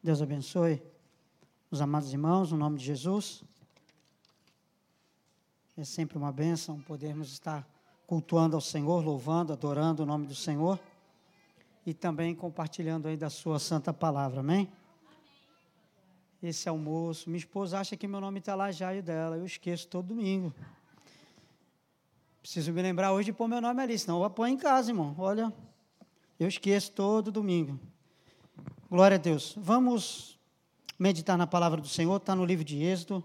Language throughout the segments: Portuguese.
Deus abençoe os amados irmãos, no nome de Jesus. É sempre uma bênção podermos estar cultuando ao Senhor, louvando, adorando o nome do Senhor e também compartilhando aí da sua santa palavra, amém? Esse almoço, minha esposa acha que meu nome está lá já e dela, eu esqueço todo domingo. Preciso me lembrar hoje de pôr meu nome ali, senão eu vou pôr em casa, irmão. Olha, eu esqueço todo domingo. Glória a Deus. Vamos meditar na palavra do Senhor, está no livro de Êxodo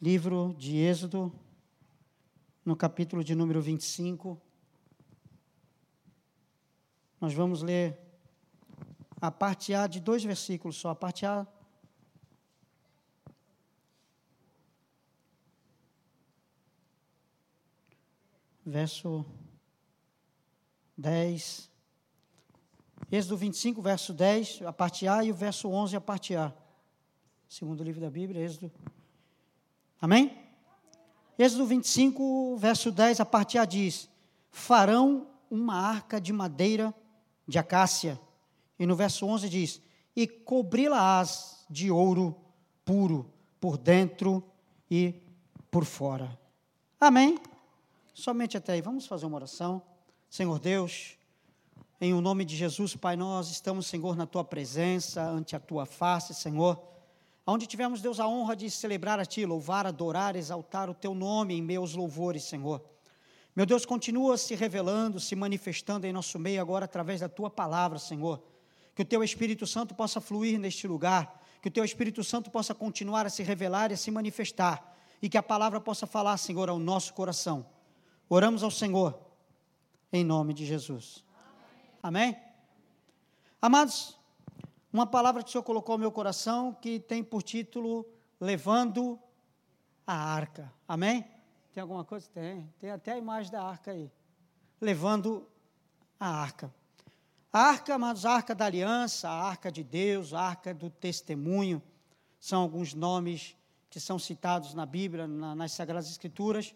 livro de Êxodo, no capítulo de número 25. Nós vamos ler a parte A de dois versículos só, a parte A. Verso 10. Êxodo 25, verso 10, a parte A, e o verso 11, a parte A. Segundo o livro da Bíblia, Êxodo Amém? Êxodo 25, verso 10, a parte A diz: Farão uma arca de madeira de acácia. E no verso 11 diz: E cobri-la-ás de ouro puro, por dentro e por fora. Amém? Somente até aí. Vamos fazer uma oração. Senhor Deus, em o nome de Jesus, Pai, nós estamos, Senhor, na tua presença, ante a tua face, Senhor onde tivemos, Deus, a honra de celebrar a Ti, louvar, adorar, exaltar o Teu nome em meus louvores, Senhor. Meu Deus, continua se revelando, se manifestando em nosso meio agora através da Tua palavra, Senhor. Que o Teu Espírito Santo possa fluir neste lugar, que o Teu Espírito Santo possa continuar a se revelar e a se manifestar, e que a palavra possa falar, Senhor, ao nosso coração. Oramos ao Senhor, em nome de Jesus. Amém? Amados, uma palavra que o Senhor colocou no meu coração que tem por título Levando a Arca. Amém? Tem alguma coisa? Tem. Tem até a imagem da arca aí. Levando a arca. A arca, mas a arca da aliança, a arca de Deus, a arca do testemunho, são alguns nomes que são citados na Bíblia, na, nas Sagradas Escrituras.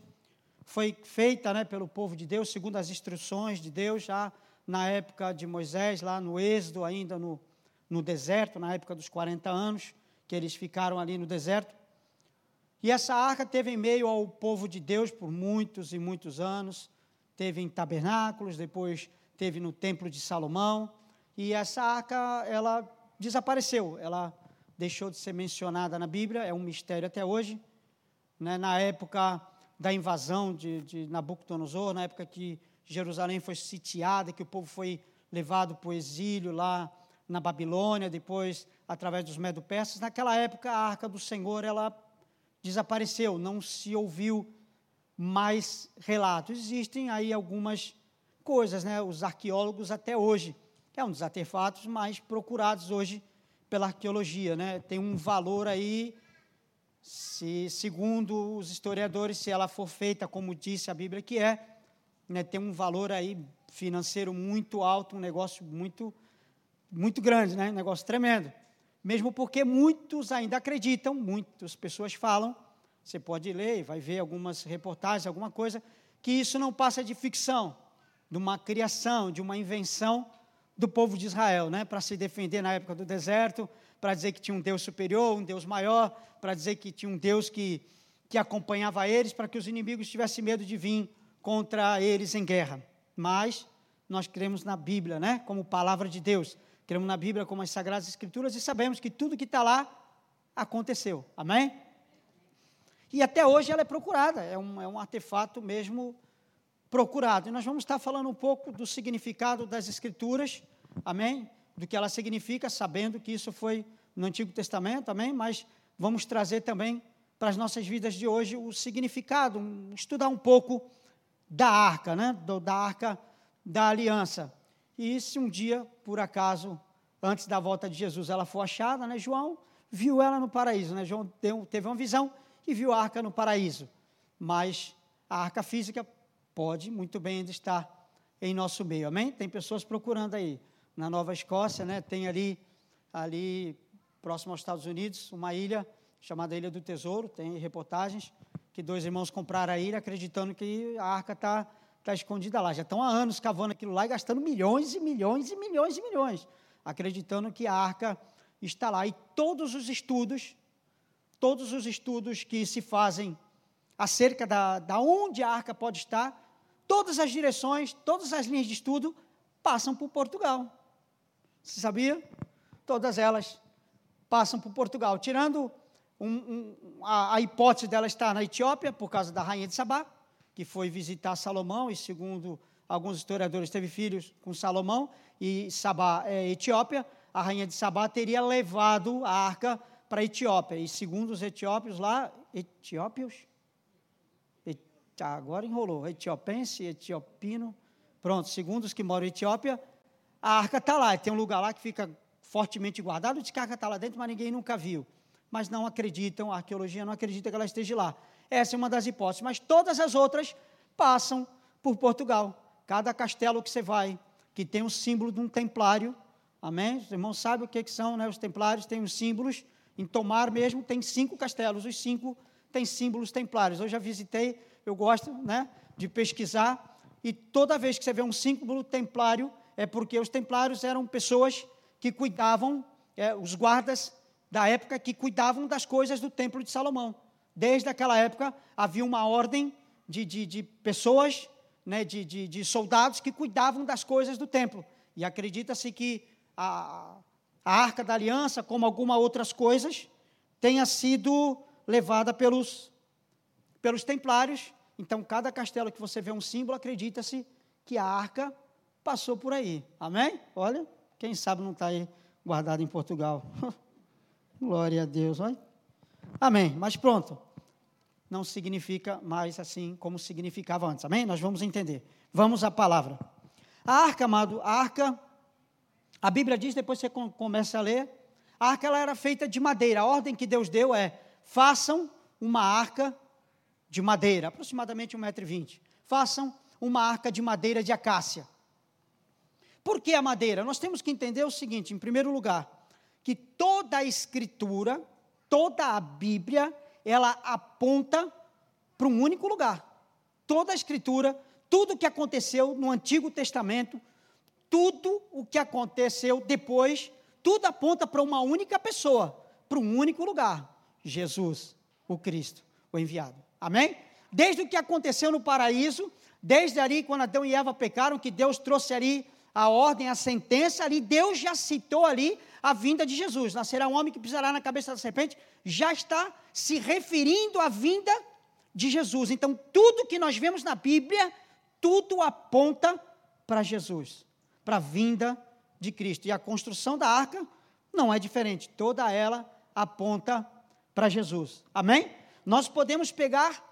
Foi feita né, pelo povo de Deus, segundo as instruções de Deus, já na época de Moisés, lá no Êxodo, ainda no, no deserto, na época dos 40 anos, que eles ficaram ali no deserto. E essa arca teve em meio ao povo de Deus por muitos e muitos anos. Teve em tabernáculos, depois teve no templo de Salomão. E essa arca, ela desapareceu, ela deixou de ser mencionada na Bíblia, é um mistério até hoje. Né? Na época da invasão de, de Nabucodonosor, na época que Jerusalém foi sitiada, que o povo foi levado para o exílio lá na Babilônia, depois através dos medo-persas. Naquela época, a arca do Senhor ela desapareceu, não se ouviu mais relatos. Existem aí algumas coisas, né? Os arqueólogos até hoje, é um dos artefatos mais procurados hoje pela arqueologia, né? Tem um valor aí, se segundo os historiadores, se ela for feita como disse a Bíblia que é, né? Tem um valor aí financeiro muito alto, um negócio muito muito grande, né? Um negócio tremendo. Mesmo porque muitos ainda acreditam, muitas pessoas falam, você pode ler, vai ver algumas reportagens, alguma coisa, que isso não passa de ficção, de uma criação, de uma invenção do povo de Israel, né? Para se defender na época do deserto, para dizer que tinha um Deus superior, um Deus maior, para dizer que tinha um Deus que, que acompanhava eles, para que os inimigos tivessem medo de vir contra eles em guerra. Mas nós cremos na Bíblia, né? Como palavra de Deus. Cremos na Bíblia como as Sagradas Escrituras e sabemos que tudo que está lá aconteceu. Amém? E até hoje ela é procurada, é um, é um artefato mesmo procurado. E nós vamos estar falando um pouco do significado das Escrituras, amém? Do que ela significa, sabendo que isso foi no Antigo Testamento, amém? Mas vamos trazer também para as nossas vidas de hoje o significado, estudar um pouco da arca, né? Da arca da aliança. E se um dia, por acaso, antes da volta de Jesus, ela for achada, né, João viu ela no paraíso. Né? João teve uma visão e viu a arca no paraíso. Mas a arca física pode muito bem ainda estar em nosso meio. Amém? Tem pessoas procurando aí. Na Nova Escócia, né, tem ali, ali próximo aos Estados Unidos, uma ilha chamada Ilha do Tesouro. Tem reportagens que dois irmãos compraram a ilha acreditando que a arca está está escondida lá. Já estão há anos cavando aquilo lá e gastando milhões e milhões e milhões e milhões. acreditando que a arca está lá. E todos os estudos, todos os estudos que se fazem acerca da, da onde a arca pode estar, todas as direções, todas as linhas de estudo passam por Portugal. Você sabia? Todas elas passam por Portugal, tirando um, um, a, a, hipótese dela estar na Etiópia, por causa da rainha de Sabá, que foi visitar Salomão, e segundo alguns historiadores, teve filhos com Salomão, e Sabá é Etiópia, a rainha de Sabá teria levado a arca para a Etiópia, e segundo os etiópios lá, etiópios? agora enrolou, etiopense, etiopino, pronto, segundo os que moram em Etiópia, a arca está lá, tem um lugar lá que fica fortemente guardado, de carga está lá dentro, mas ninguém nunca viu. Mas não acreditam, a arqueologia não acredita que ela esteja lá. Essa é uma das hipóteses, mas todas as outras passam por Portugal. Cada castelo que você vai, que tem um símbolo de um templário, amém? Os irmãos sabem o que, que são, né? Os templários têm os símbolos, em Tomar mesmo tem cinco castelos, os cinco têm símbolos templários. Eu já visitei, eu gosto né, de pesquisar, e toda vez que você vê um símbolo templário, é porque os templários eram pessoas que cuidavam, é, os guardas da época que cuidavam das coisas do Templo de Salomão. Desde aquela época havia uma ordem de, de, de pessoas, né, de, de, de, soldados que cuidavam das coisas do templo. E acredita-se que a, a Arca da Aliança, como algumas outras coisas, tenha sido levada pelos, pelos templários. Então, cada castelo que você vê um símbolo, acredita-se que a arca passou por aí. Amém? Olha, quem sabe não está aí guardado em Portugal. Glória a Deus. Olha. Amém. Mas pronto. Não significa mais assim como significava antes. Amém? Nós vamos entender. Vamos à palavra. A arca, amado, a arca, a Bíblia diz, depois você começa a ler, a arca ela era feita de madeira. A ordem que Deus deu é: façam uma arca de madeira, aproximadamente 1,20m. Façam uma arca de madeira de acácia. Por que a madeira? Nós temos que entender o seguinte: em primeiro lugar, que toda a Escritura, toda a Bíblia, ela aponta para um único lugar. Toda a Escritura, tudo o que aconteceu no Antigo Testamento, tudo o que aconteceu depois, tudo aponta para uma única pessoa, para um único lugar: Jesus, o Cristo, o enviado. Amém? Desde o que aconteceu no paraíso, desde ali, quando Adão e Eva pecaram, que Deus trouxe ali a ordem, a sentença ali, Deus já citou ali a vinda de Jesus. Nascerá um homem que pisará na cabeça da serpente, já está se referindo à vinda de Jesus. Então, tudo que nós vemos na Bíblia, tudo aponta para Jesus, para a vinda de Cristo. E a construção da arca não é diferente, toda ela aponta para Jesus. Amém? Nós podemos pegar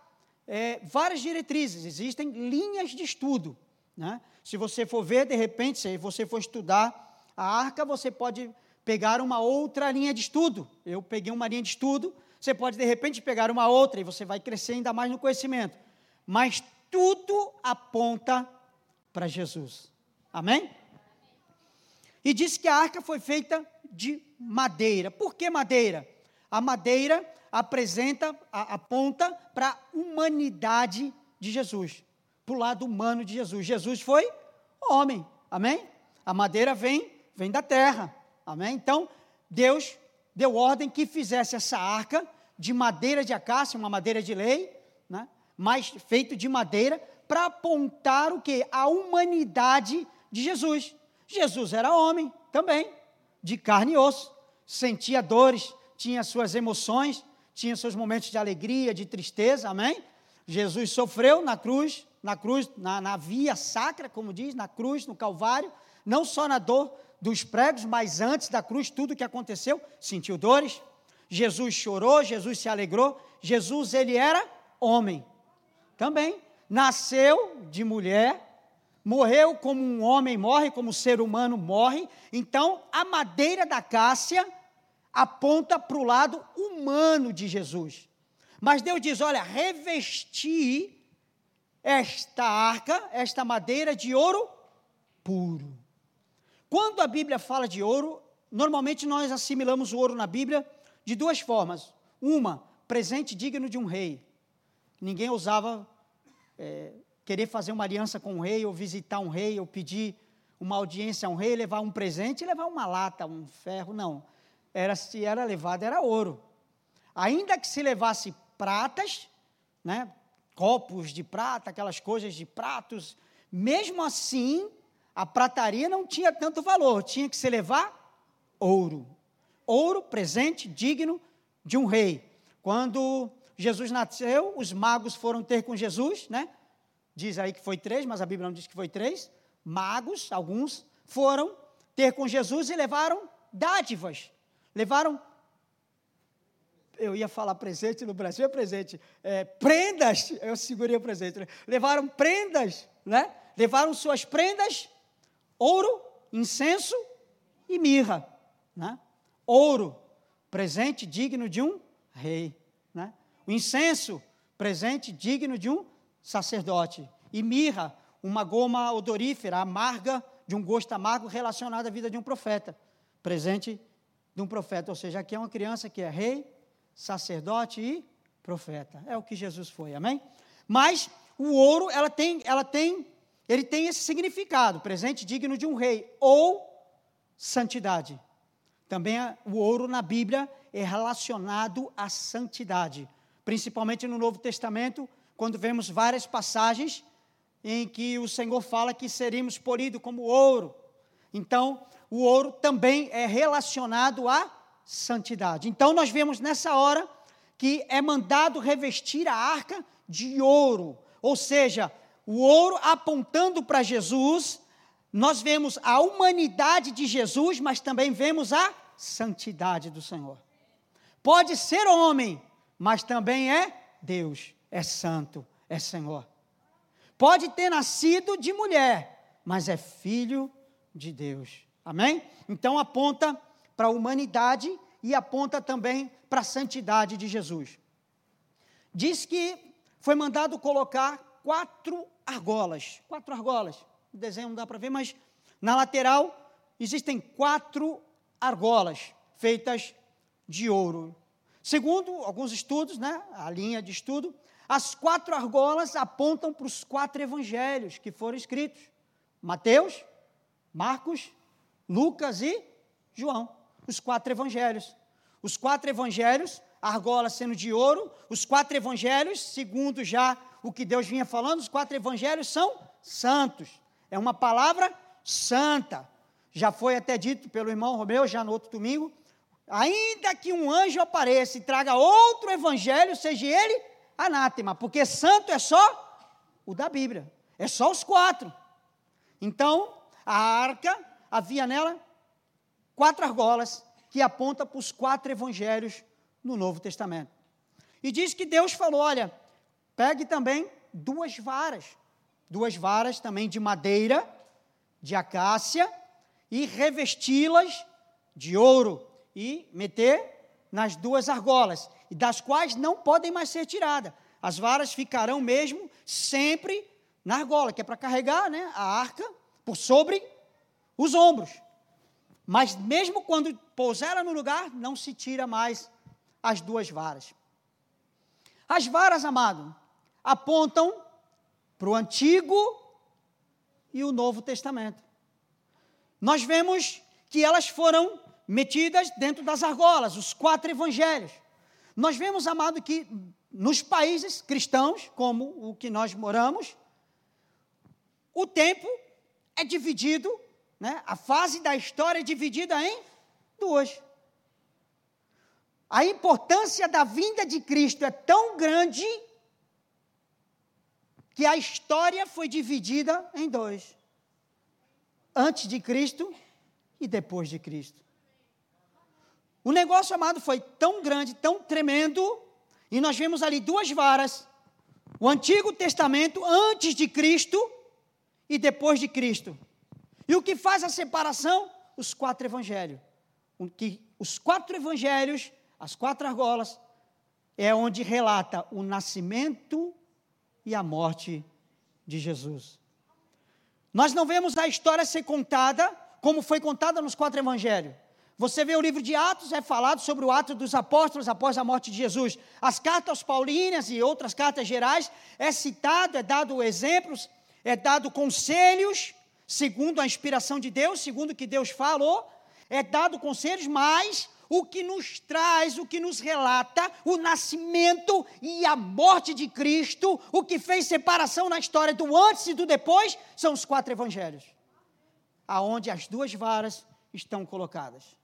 é, várias diretrizes, existem linhas de estudo. Né? Se você for ver, de repente, se você for estudar a arca, você pode pegar uma outra linha de estudo. Eu peguei uma linha de estudo, você pode, de repente, pegar uma outra e você vai crescer ainda mais no conhecimento. Mas tudo aponta para Jesus. Amém? E diz que a arca foi feita de madeira. Por que madeira? A madeira apresenta, aponta para a humanidade de Jesus para o lado humano de Jesus. Jesus foi homem, amém? A madeira vem, vem da terra, amém? Então, Deus deu ordem que fizesse essa arca de madeira de acácia, uma madeira de lei, né? mas feito de madeira, para apontar o que? A humanidade de Jesus. Jesus era homem também, de carne e osso, sentia dores, tinha suas emoções, tinha seus momentos de alegria, de tristeza, amém? Jesus sofreu na cruz, na cruz, na, na via sacra, como diz, na cruz, no Calvário, não só na dor dos pregos, mas antes da cruz, tudo o que aconteceu, sentiu dores. Jesus chorou, Jesus se alegrou. Jesus, ele era homem também. Nasceu de mulher, morreu como um homem morre, como um ser humano morre. Então, a madeira da cássia aponta para o lado humano de Jesus. Mas Deus diz: olha, revesti esta arca, esta madeira de ouro puro. Quando a Bíblia fala de ouro, normalmente nós assimilamos o ouro na Bíblia de duas formas. Uma, presente digno de um rei. Ninguém ousava é, querer fazer uma aliança com um rei, ou visitar um rei, ou pedir uma audiência a um rei, levar um presente levar uma lata, um ferro, não. Era se era levado era ouro. Ainda que se levasse pratas, né, copos de prata, aquelas coisas de pratos, mesmo assim, a prataria não tinha tanto valor, tinha que se levar ouro. Ouro, presente digno de um rei. Quando Jesus nasceu, os magos foram ter com Jesus, né? Diz aí que foi três, mas a Bíblia não diz que foi três. Magos, alguns, foram ter com Jesus e levaram dádivas. Levaram eu ia falar presente no Brasil, é presente, é, prendas, eu segurei o presente, né? levaram prendas, né? levaram suas prendas, ouro, incenso e mirra, né? ouro, presente digno de um rei, né? o incenso, presente digno de um sacerdote, e mirra, uma goma odorífera, amarga, de um gosto amargo relacionado à vida de um profeta, presente de um profeta, ou seja, aqui é uma criança que é rei, sacerdote e profeta. É o que Jesus foi, amém? Mas o ouro, ela tem, ela tem, ele tem esse significado, presente digno de um rei ou santidade. Também o ouro na Bíblia é relacionado à santidade, principalmente no Novo Testamento, quando vemos várias passagens em que o Senhor fala que seríamos polidos como ouro. Então, o ouro também é relacionado à santidade. Então nós vemos nessa hora que é mandado revestir a arca de ouro, ou seja, o ouro apontando para Jesus, nós vemos a humanidade de Jesus, mas também vemos a santidade do Senhor. Pode ser homem, mas também é Deus, é santo, é Senhor. Pode ter nascido de mulher, mas é filho de Deus. Amém? Então aponta para a humanidade e aponta também para a santidade de Jesus. Diz que foi mandado colocar quatro argolas. Quatro argolas. O desenho não dá para ver, mas na lateral existem quatro argolas feitas de ouro. Segundo alguns estudos, né, a linha de estudo, as quatro argolas apontam para os quatro evangelhos que foram escritos: Mateus, Marcos, Lucas e João os quatro evangelhos. Os quatro evangelhos, argola sendo de ouro, os quatro evangelhos, segundo já o que Deus vinha falando, os quatro evangelhos são santos. É uma palavra santa. Já foi até dito pelo irmão Romeu, já no outro domingo. Ainda que um anjo apareça e traga outro evangelho, seja ele anátema, porque santo é só o da Bíblia, é só os quatro. Então, a arca, havia nela quatro argolas que aponta para os quatro evangelhos no Novo Testamento. E diz que Deus falou: olha, pegue também duas varas, duas varas também de madeira, de acácia, e revesti-las de ouro, e meter nas duas argolas, e das quais não podem mais ser tiradas. As varas ficarão mesmo sempre na argola, que é para carregar né, a arca por sobre os ombros. Mas mesmo quando pousaram no lugar, não se tira mais as duas varas. As varas, amado, apontam para o Antigo e o Novo Testamento. Nós vemos que elas foram metidas dentro das argolas, os quatro evangelhos. Nós vemos, amado, que nos países cristãos, como o que nós moramos, o tempo é dividido né, a fase da história é dividida em duas. A importância da vinda de Cristo é tão grande que a história foi dividida em dois: antes de Cristo e depois de Cristo. O negócio chamado foi tão grande, tão tremendo, e nós vemos ali duas varas: o Antigo Testamento antes de Cristo e depois de Cristo. E o que faz a separação? Os quatro evangelhos. Que, os quatro evangelhos, as quatro argolas, é onde relata o nascimento e a morte de Jesus. Nós não vemos a história ser contada como foi contada nos quatro evangelhos. Você vê o livro de Atos, é falado sobre o ato dos apóstolos após a morte de Jesus. As cartas paulinas e outras cartas gerais é citado, é dado exemplos, é dado conselhos segundo a inspiração de Deus, segundo o que Deus falou, é dado conselhos, mas o que nos traz, o que nos relata o nascimento e a morte de Cristo, o que fez separação na história do antes e do depois, são os quatro evangelhos, aonde as duas varas estão colocadas.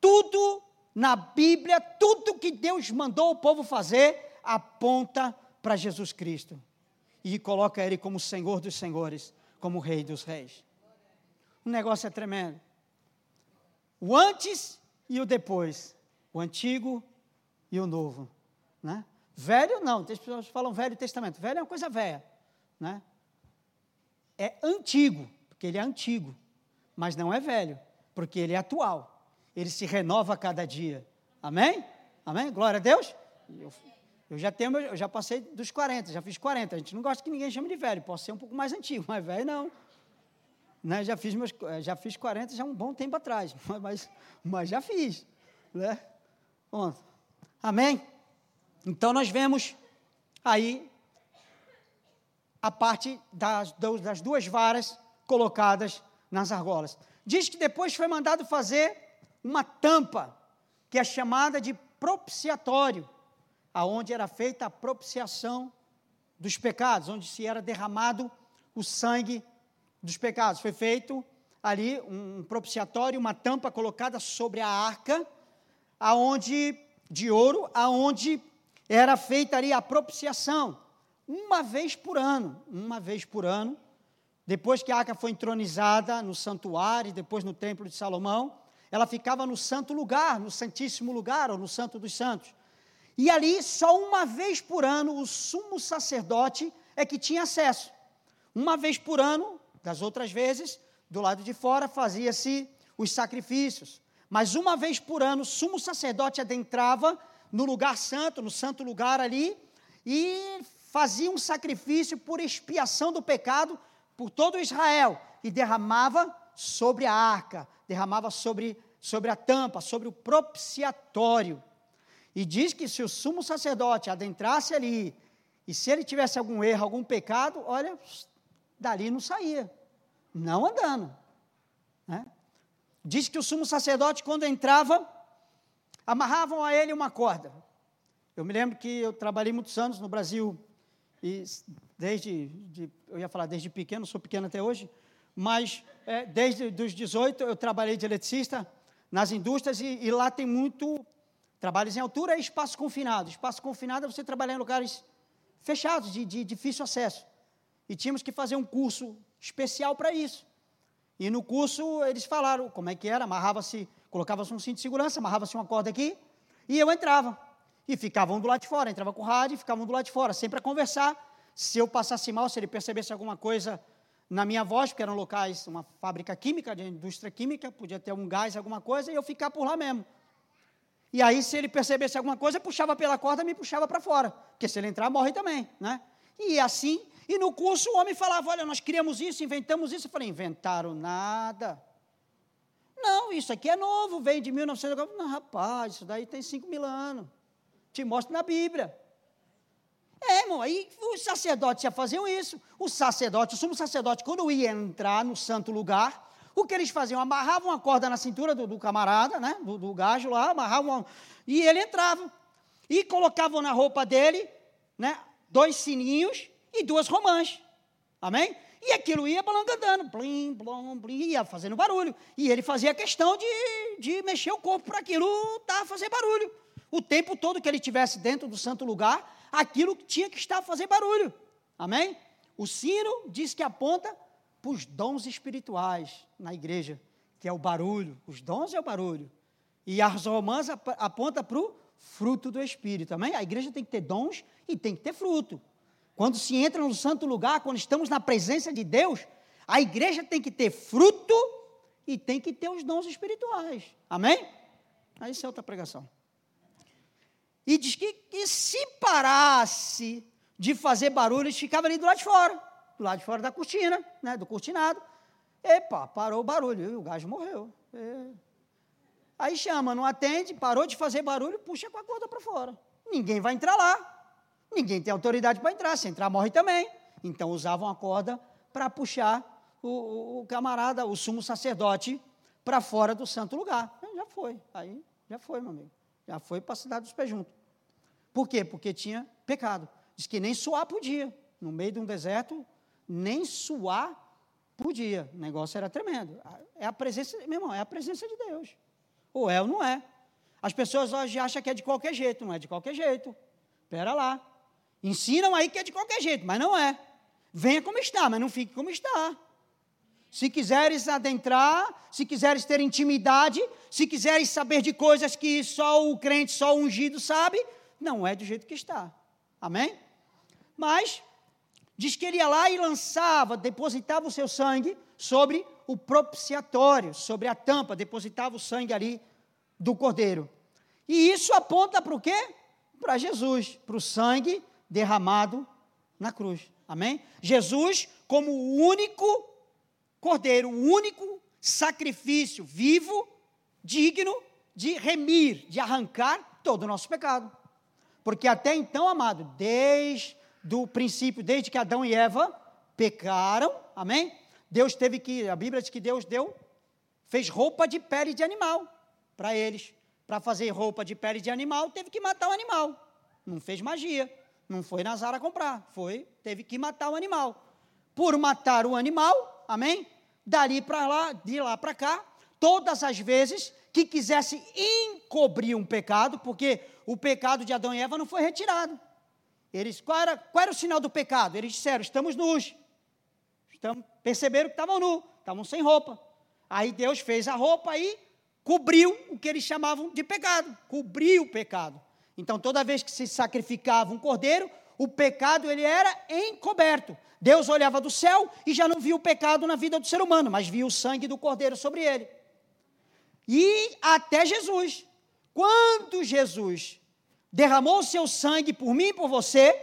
Tudo na Bíblia, tudo que Deus mandou o povo fazer, aponta para Jesus Cristo. E coloca Ele como Senhor dos Senhores, como Rei dos Reis. O negócio é tremendo. O antes e o depois. O antigo e o novo. Né? Velho não, tem pessoas que falam Velho Testamento. Velho é uma coisa velha. Né? É antigo, porque ele é antigo. Mas não é velho, porque ele é atual. Ele se renova a cada dia. Amém? Amém? Glória a Deus. Eu, eu já tenho, eu já passei dos 40, já fiz 40. A gente não gosta que ninguém chame de velho, posso ser um pouco mais antigo, mas velho não. Né? Já, fiz meus, já fiz 40 já um bom tempo atrás, mas, mas já fiz. Né? Bom, amém? Então nós vemos aí a parte das, das duas varas colocadas nas argolas. Diz que depois foi mandado fazer uma tampa, que é chamada de propiciatório aonde era feita a propiciação dos pecados, onde se era derramado o sangue dos pecados. Foi feito ali um propiciatório, uma tampa colocada sobre a arca, aonde de ouro, aonde era feita ali a propiciação, uma vez por ano, uma vez por ano. Depois que a arca foi entronizada no santuário, depois no templo de Salomão, ela ficava no santo lugar, no santíssimo lugar, ou no santo dos santos. E ali, só uma vez por ano, o sumo sacerdote é que tinha acesso. Uma vez por ano, das outras vezes, do lado de fora, fazia-se os sacrifícios. Mas uma vez por ano, o sumo sacerdote adentrava no lugar santo, no santo lugar ali, e fazia um sacrifício por expiação do pecado por todo Israel e derramava sobre a arca, derramava sobre, sobre a tampa, sobre o propiciatório. E diz que se o sumo sacerdote adentrasse ali, e se ele tivesse algum erro, algum pecado, olha, dali não saía, não andando. Né? Diz que o sumo sacerdote, quando entrava, amarravam a ele uma corda. Eu me lembro que eu trabalhei muitos anos no Brasil, e desde, de, eu ia falar desde pequeno, sou pequeno até hoje, mas é, desde os 18 eu trabalhei de eletricista nas indústrias e, e lá tem muito Trabalhos em altura é espaço confinado. Espaço confinado é você trabalhar em lugares fechados, de, de difícil acesso. E tínhamos que fazer um curso especial para isso. E no curso eles falaram como é que era, amarrava-se, colocava-se um cinto de segurança, amarrava-se uma corda aqui, e eu entrava. E ficavam do lado de fora, entrava com o rádio e ficavam do lado de fora, sempre a conversar. Se eu passasse mal, se ele percebesse alguma coisa na minha voz, porque eram locais, uma fábrica química, de indústria química, podia ter um gás, alguma coisa, e eu ficar por lá mesmo. E aí, se ele percebesse alguma coisa, puxava pela corda e me puxava para fora. Porque se ele entrar, morre também. Né? E assim, e no curso o homem falava: Olha, nós criamos isso, inventamos isso. Eu falei: Inventaram nada. Não, isso aqui é novo, vem de 1900. Não, rapaz, isso daí tem 5 mil anos. Te mostro na Bíblia. É, irmão, aí os sacerdotes já faziam isso. O sacerdote, o sumo sacerdote, quando ia entrar no santo lugar, o que eles faziam? Amarravam uma corda na cintura do, do camarada, né? Do, do, gajo lá, amarravam, e ele entrava. E colocavam na roupa dele, né? Dois sininhos e duas romãs. Amém? E aquilo ia balangandando, plim, plom, plim, ia fazendo barulho. E ele fazia questão de, de mexer o corpo para aquilo tá, fazer barulho. O tempo todo que ele estivesse dentro do santo lugar, aquilo tinha que estar fazer barulho. Amém? O sino diz que aponta para os dons espirituais na igreja, que é o barulho. Os dons é o barulho. E as romãs aponta para o fruto do Espírito, amém? A igreja tem que ter dons e tem que ter fruto. Quando se entra no santo lugar, quando estamos na presença de Deus, a igreja tem que ter fruto e tem que ter os dons espirituais. Amém? Aí isso é outra pregação. E diz que, que se parasse de fazer barulho, eles ficavam ali do lado de fora do lado de fora da cortina, né, do cortinado. Epa, parou o barulho, e o gajo morreu. É. Aí chama, não atende, parou de fazer barulho, puxa com a corda para fora. Ninguém vai entrar lá. Ninguém tem autoridade para entrar. Se entrar, morre também. Então usavam a corda para puxar o, o camarada, o sumo sacerdote, para fora do santo lugar. Já foi, aí já foi, meu amigo. Já foi para a cidade dos pés juntos. Por quê? Porque tinha pecado. Diz que nem suar podia. No meio de um deserto, nem suar podia. O negócio era tremendo. É a presença, meu irmão, é a presença de Deus. Ou é ou não é. As pessoas hoje acham que é de qualquer jeito, não é de qualquer jeito. Espera lá. Ensinam aí que é de qualquer jeito, mas não é. Venha como está, mas não fique como está. Se quiseres adentrar, se quiseres ter intimidade, se quiseres saber de coisas que só o crente, só o ungido sabe, não é do jeito que está. Amém? Mas diz que ele ia lá e lançava, depositava o seu sangue sobre o propiciatório, sobre a tampa, depositava o sangue ali do cordeiro. E isso aponta para o quê? Para Jesus, para o sangue derramado na cruz. Amém? Jesus como o único cordeiro, o único sacrifício vivo, digno de remir, de arrancar todo o nosso pecado. Porque até então, amado, desde o princípio, desde que Adão e Eva pecaram, amém? Deus teve que, a Bíblia diz que Deus deu, fez roupa de pele de animal para eles. Para fazer roupa de pele de animal, teve que matar o animal. Não fez magia. Não foi na Zara comprar. Foi, teve que matar o animal. Por matar o animal, amém? Dali para lá, de lá para cá, todas as vezes que quisesse encobrir um pecado, porque o pecado de Adão e Eva não foi retirado. Eles, qual era, qual era o sinal do pecado? Eles disseram: estamos nus. Estamos, perceberam que estavam nus, estavam sem roupa. Aí Deus fez a roupa e cobriu o que eles chamavam de pecado, cobriu o pecado. Então, toda vez que se sacrificava um cordeiro, o pecado ele era encoberto. Deus olhava do céu e já não via o pecado na vida do ser humano, mas via o sangue do cordeiro sobre ele. E até Jesus. Quando Jesus derramou seu sangue por mim e por você,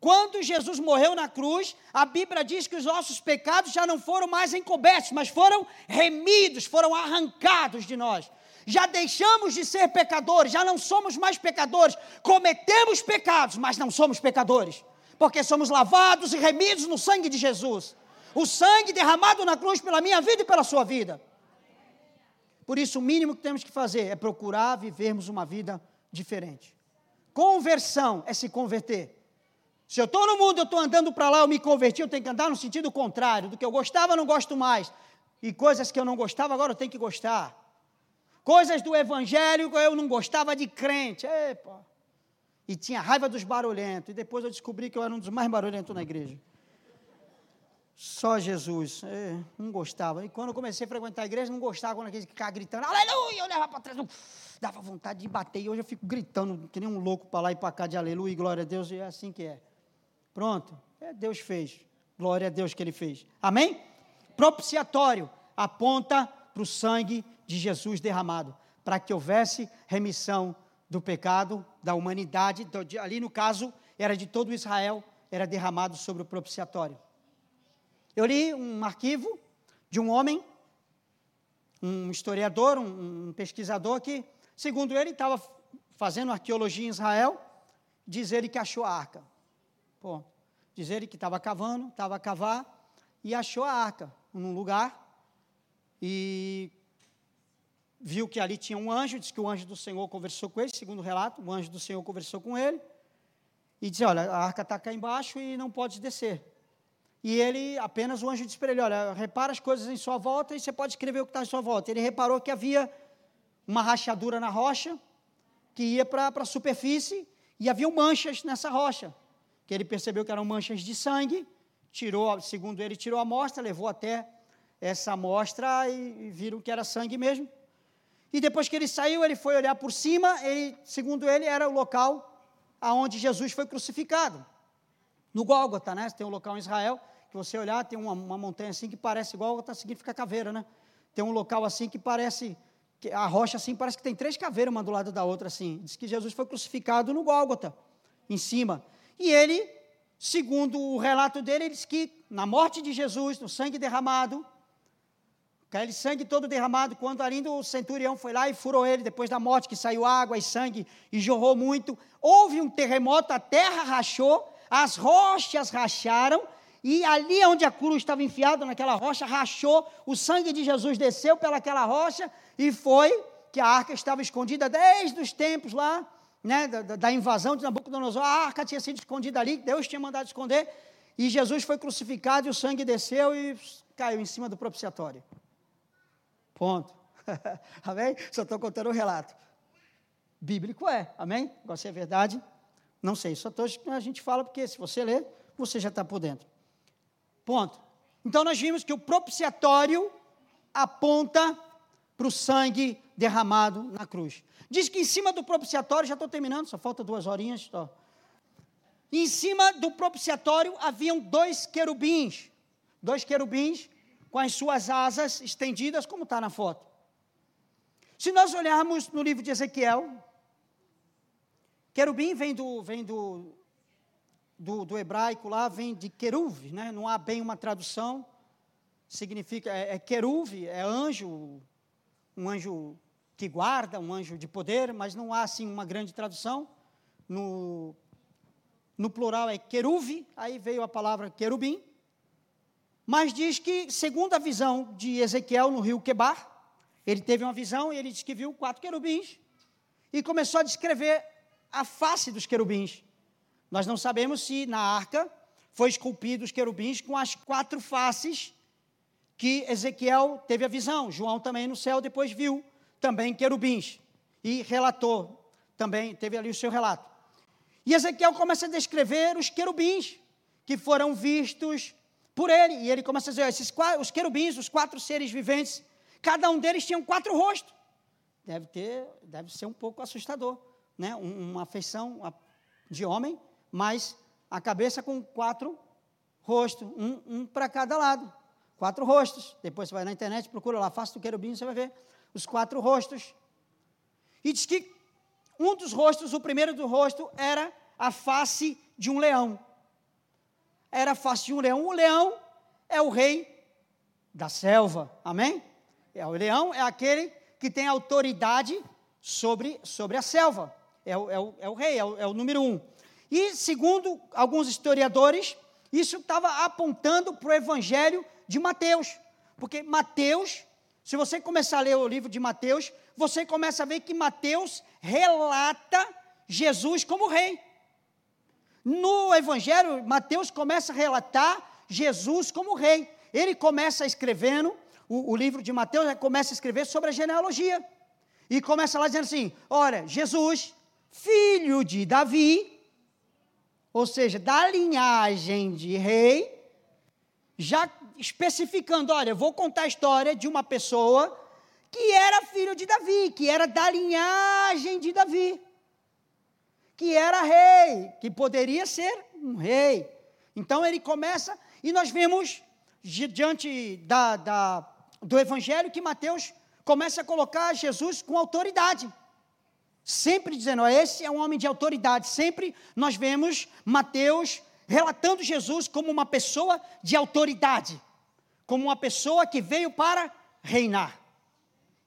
quando Jesus morreu na cruz, a Bíblia diz que os nossos pecados já não foram mais encobertos, mas foram remidos, foram arrancados de nós. Já deixamos de ser pecadores, já não somos mais pecadores. Cometemos pecados, mas não somos pecadores, porque somos lavados e remidos no sangue de Jesus. O sangue derramado na cruz pela minha vida e pela sua vida. Por isso, o mínimo que temos que fazer é procurar vivermos uma vida diferente. Conversão é se converter. Se eu estou no mundo, eu estou andando para lá, eu me converti, eu tenho que andar no sentido contrário. Do que eu gostava, eu não gosto mais. E coisas que eu não gostava, agora eu tenho que gostar. Coisas do evangelho, eu não gostava de crente. Epa. E tinha raiva dos barulhentos. E depois eu descobri que eu era um dos mais barulhentos na igreja. Só Jesus. É, não gostava. E quando eu comecei a frequentar a igreja, não gostava quando aqueles ficava gritando, aleluia, eu levava para trás. Dava vontade de bater. E hoje eu fico gritando, que nem um louco para lá e para cá de aleluia, glória a Deus. E é assim que é. Pronto, é, Deus fez. Glória a Deus que Ele fez. Amém? Propiciatório aponta para o sangue de Jesus derramado, para que houvesse remissão do pecado da humanidade. Ali no caso, era de todo Israel, era derramado sobre o propiciatório. Eu li um arquivo de um homem, um historiador, um, um pesquisador que, segundo ele, estava fazendo arqueologia em Israel, diz ele que achou a arca. Pô, diz ele que estava cavando, estava a cavar e achou a arca num lugar e viu que ali tinha um anjo, disse que o anjo do Senhor conversou com ele, segundo o relato, o anjo do Senhor conversou com ele e disse: Olha, a arca está cá embaixo e não pode descer. E ele, apenas o anjo disse para ele: Olha, repara as coisas em sua volta e você pode escrever o que está em sua volta. Ele reparou que havia uma rachadura na rocha que ia para a superfície e havia manchas nessa rocha que ele percebeu que eram manchas de sangue, tirou, segundo ele, tirou a amostra, levou até essa amostra e, e viram que era sangue mesmo. E depois que ele saiu, ele foi olhar por cima, ele, segundo ele, era o local aonde Jesus foi crucificado. No Gólgota, né? Tem um local em Israel que você olhar, tem uma, uma montanha assim que parece Gólgota, significa caveira, né? Tem um local assim que parece que a rocha assim parece que tem três caveiras uma do lado da outra assim. Diz que Jesus foi crucificado no Gólgota, em cima. E ele, segundo o relato dele, ele diz que na morte de Jesus, no sangue derramado, aquele sangue todo derramado, quando ainda o centurião foi lá e furou ele, depois da morte, que saiu água e sangue e jorrou muito, houve um terremoto, a terra rachou, as rochas racharam, e ali onde a cruz estava enfiada, naquela rocha, rachou, o sangue de Jesus desceu pelaquela rocha e foi que a arca estava escondida desde os tempos lá, né, da, da invasão de Nabucodonosor. A arca tinha sido escondida ali, Deus tinha mandado esconder, e Jesus foi crucificado e o sangue desceu e caiu em cima do propiciatório. Ponto. amém? Só estou contando o um relato. Bíblico é, amém? Agora se é verdade, não sei. Só tô, a gente fala porque se você ler, você já está por dentro. Ponto. Então nós vimos que o propiciatório aponta para o sangue derramado na cruz. Diz que em cima do propiciatório, já estou terminando, só falta duas horinhas. Só. Em cima do propiciatório haviam dois querubins. Dois querubins com as suas asas estendidas, como está na foto. Se nós olharmos no livro de Ezequiel, querubim vem do, vem do, do, do hebraico lá, vem de queruv, né? não há bem uma tradução, significa, é, é queruv, é anjo, um anjo que guarda, um anjo de poder, mas não há assim uma grande tradução. No, no plural é queruv, aí veio a palavra querubim. Mas diz que, segundo a visão de Ezequiel no rio Quebar, ele teve uma visão e ele disse que viu quatro querubins e começou a descrever a face dos querubins. Nós não sabemos se na arca foi esculpido os querubins com as quatro faces que Ezequiel teve a visão. João também no céu depois viu também querubins e relatou, também teve ali o seu relato. E Ezequiel começa a descrever os querubins que foram vistos por ele. E ele começa a dizer: esses, os querubins, os quatro seres viventes, cada um deles tinha quatro rostos. Deve ter, deve ser um pouco assustador, né? Uma feição de homem mas a cabeça com quatro rostos, um, um para cada lado. Quatro rostos. Depois você vai na internet, procura lá, face do querubim, você vai ver os quatro rostos. E diz que um dos rostos, o primeiro do rosto, era a face de um leão. Era a face de um leão. O leão é o rei da selva. Amém? É, o leão é aquele que tem autoridade sobre, sobre a selva. É o, é o, é o rei, é o, é o número um. E, segundo alguns historiadores, isso estava apontando para o Evangelho de Mateus. Porque Mateus, se você começar a ler o livro de Mateus, você começa a ver que Mateus relata Jesus como rei. No Evangelho, Mateus começa a relatar Jesus como rei. Ele começa escrevendo, o, o livro de Mateus começa a escrever sobre a genealogia. E começa lá dizendo assim: olha, Jesus, filho de Davi, ou seja, da linhagem de rei, já especificando, olha, vou contar a história de uma pessoa que era filho de Davi, que era da linhagem de Davi, que era rei, que poderia ser um rei. Então ele começa, e nós vemos diante da, da, do evangelho que Mateus começa a colocar Jesus com autoridade sempre dizendo, esse é um homem de autoridade. Sempre nós vemos Mateus relatando Jesus como uma pessoa de autoridade, como uma pessoa que veio para reinar.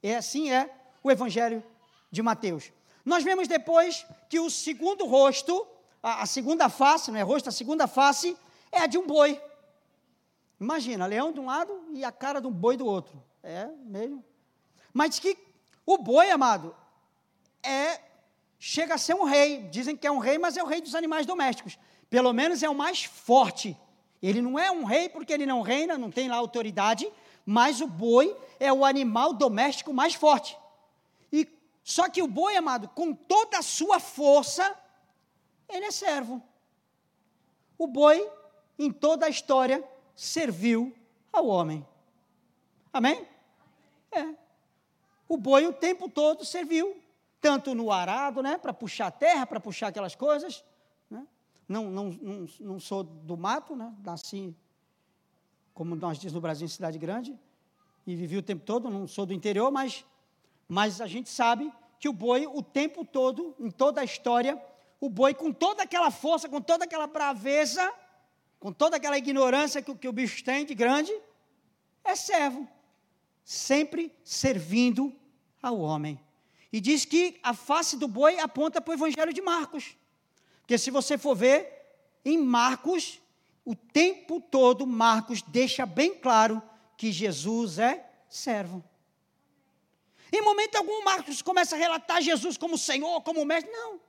E assim é o Evangelho de Mateus. Nós vemos depois que o segundo rosto, a, a segunda face, não é rosto, a segunda face é a de um boi. Imagina, leão de um lado e a cara de um boi do outro. É mesmo. Mas que o boi, amado, é chega a ser um rei. Dizem que é um rei, mas é o rei dos animais domésticos. Pelo menos é o mais forte. Ele não é um rei porque ele não reina, não tem lá autoridade, mas o boi é o animal doméstico mais forte. E só que o boi, amado, com toda a sua força, ele é servo. O boi, em toda a história, serviu ao homem. Amém? É. O boi o tempo todo serviu tanto no arado, né, para puxar a terra, para puxar aquelas coisas. Né? Não, não, não, não sou do mato, né? nasci, como nós dizemos no Brasil, em cidade grande, e vivi o tempo todo, não sou do interior, mas, mas a gente sabe que o boi, o tempo todo, em toda a história, o boi, com toda aquela força, com toda aquela braveza, com toda aquela ignorância que, que o bicho tem de grande, é servo, sempre servindo ao homem. E diz que a face do boi aponta para o Evangelho de Marcos. Porque se você for ver, em Marcos, o tempo todo, Marcos deixa bem claro que Jesus é servo. Em momento algum, Marcos começa a relatar Jesus como Senhor, como Mestre. Não.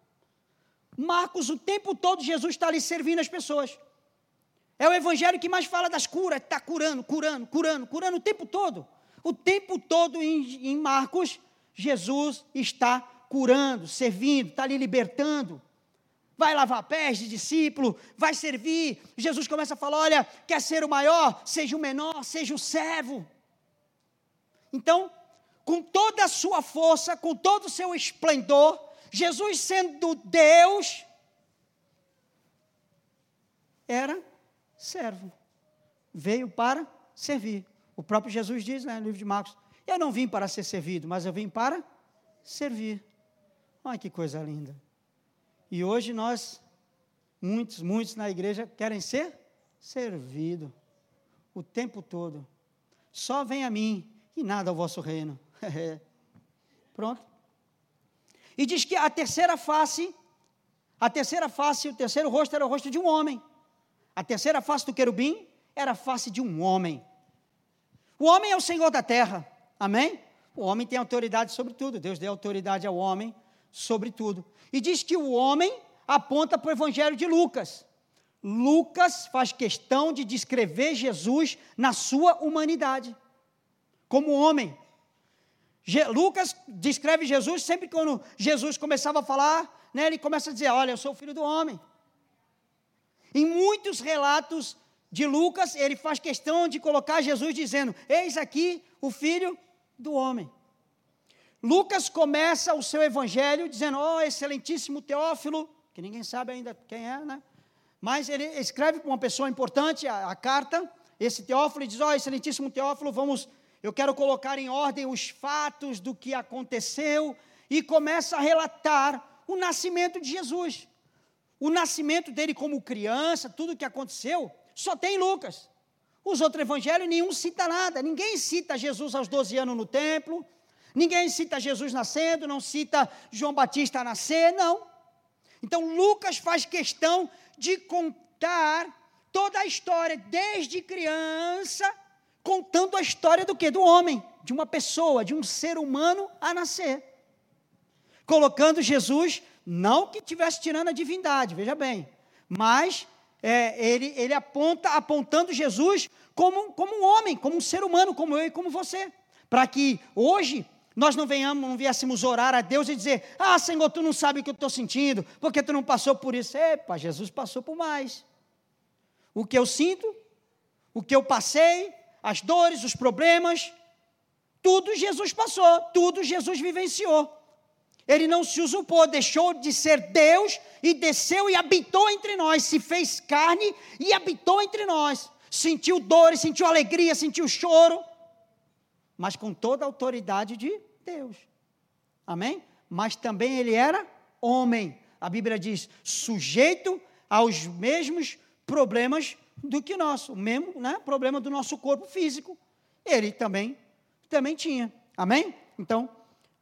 Marcos, o tempo todo, Jesus está ali servindo as pessoas. É o evangelho que mais fala das curas, está curando, curando, curando, curando o tempo todo. O tempo todo em, em Marcos, Jesus está curando, servindo, está ali libertando. Vai lavar pés de discípulo, vai servir. Jesus começa a falar: olha, quer ser o maior, seja o menor, seja o servo. Então, com toda a sua força, com todo o seu esplendor, Jesus sendo Deus, era servo. Veio para servir. O próprio Jesus diz né, no livro de Marcos: Eu não vim para ser servido, mas eu vim para servir. Olha que coisa linda. E hoje nós, muitos, muitos na igreja querem ser servido o tempo todo. Só vem a mim e nada ao vosso reino. Pronto. E diz que a terceira face, a terceira face, o terceiro rosto era o rosto de um homem. A terceira face do querubim era a face de um homem. O homem é o Senhor da terra. Amém? O homem tem autoridade sobre tudo. Deus deu autoridade ao homem sobre tudo. E diz que o homem aponta para o Evangelho de Lucas. Lucas faz questão de descrever Jesus na sua humanidade, como homem. Lucas descreve Jesus sempre quando Jesus começava a falar, né, ele começa a dizer: Olha, eu sou o filho do homem. Em muitos relatos de Lucas, ele faz questão de colocar Jesus dizendo: Eis aqui o filho do homem. Lucas começa o seu evangelho dizendo: Ó, oh, excelentíssimo Teófilo, que ninguém sabe ainda quem é, né? Mas ele escreve para uma pessoa importante a, a carta, esse Teófilo, e diz: Ó, oh, excelentíssimo Teófilo, vamos, eu quero colocar em ordem os fatos do que aconteceu, e começa a relatar o nascimento de Jesus. O nascimento dele como criança, tudo o que aconteceu, só tem Lucas. Os outros evangelhos, nenhum cita nada. Ninguém cita Jesus aos 12 anos no templo. Ninguém cita Jesus nascendo, não cita João Batista nascer, não. Então Lucas faz questão de contar toda a história, desde criança, contando a história do que? Do homem, de uma pessoa, de um ser humano a nascer. Colocando Jesus, não que estivesse tirando a divindade, veja bem, mas é, ele, ele aponta, apontando Jesus como, como um homem, como um ser humano, como eu e como você. Para que hoje nós não venhamos, não viéssemos orar a Deus e dizer: Ah, Senhor, tu não sabe o que eu estou sentindo, porque tu não passou por isso. Epa, Jesus passou por mais. O que eu sinto, o que eu passei, as dores, os problemas, tudo Jesus passou, tudo Jesus vivenciou. Ele não se usurpou, deixou de ser Deus e desceu e habitou entre nós, se fez carne e habitou entre nós. Sentiu dores, sentiu alegria, sentiu choro, mas com toda a autoridade de Deus. Amém? Mas também ele era homem. A Bíblia diz, sujeito aos mesmos problemas do que nosso, o mesmo né, problema do nosso corpo físico. Ele também, também tinha. Amém? Então,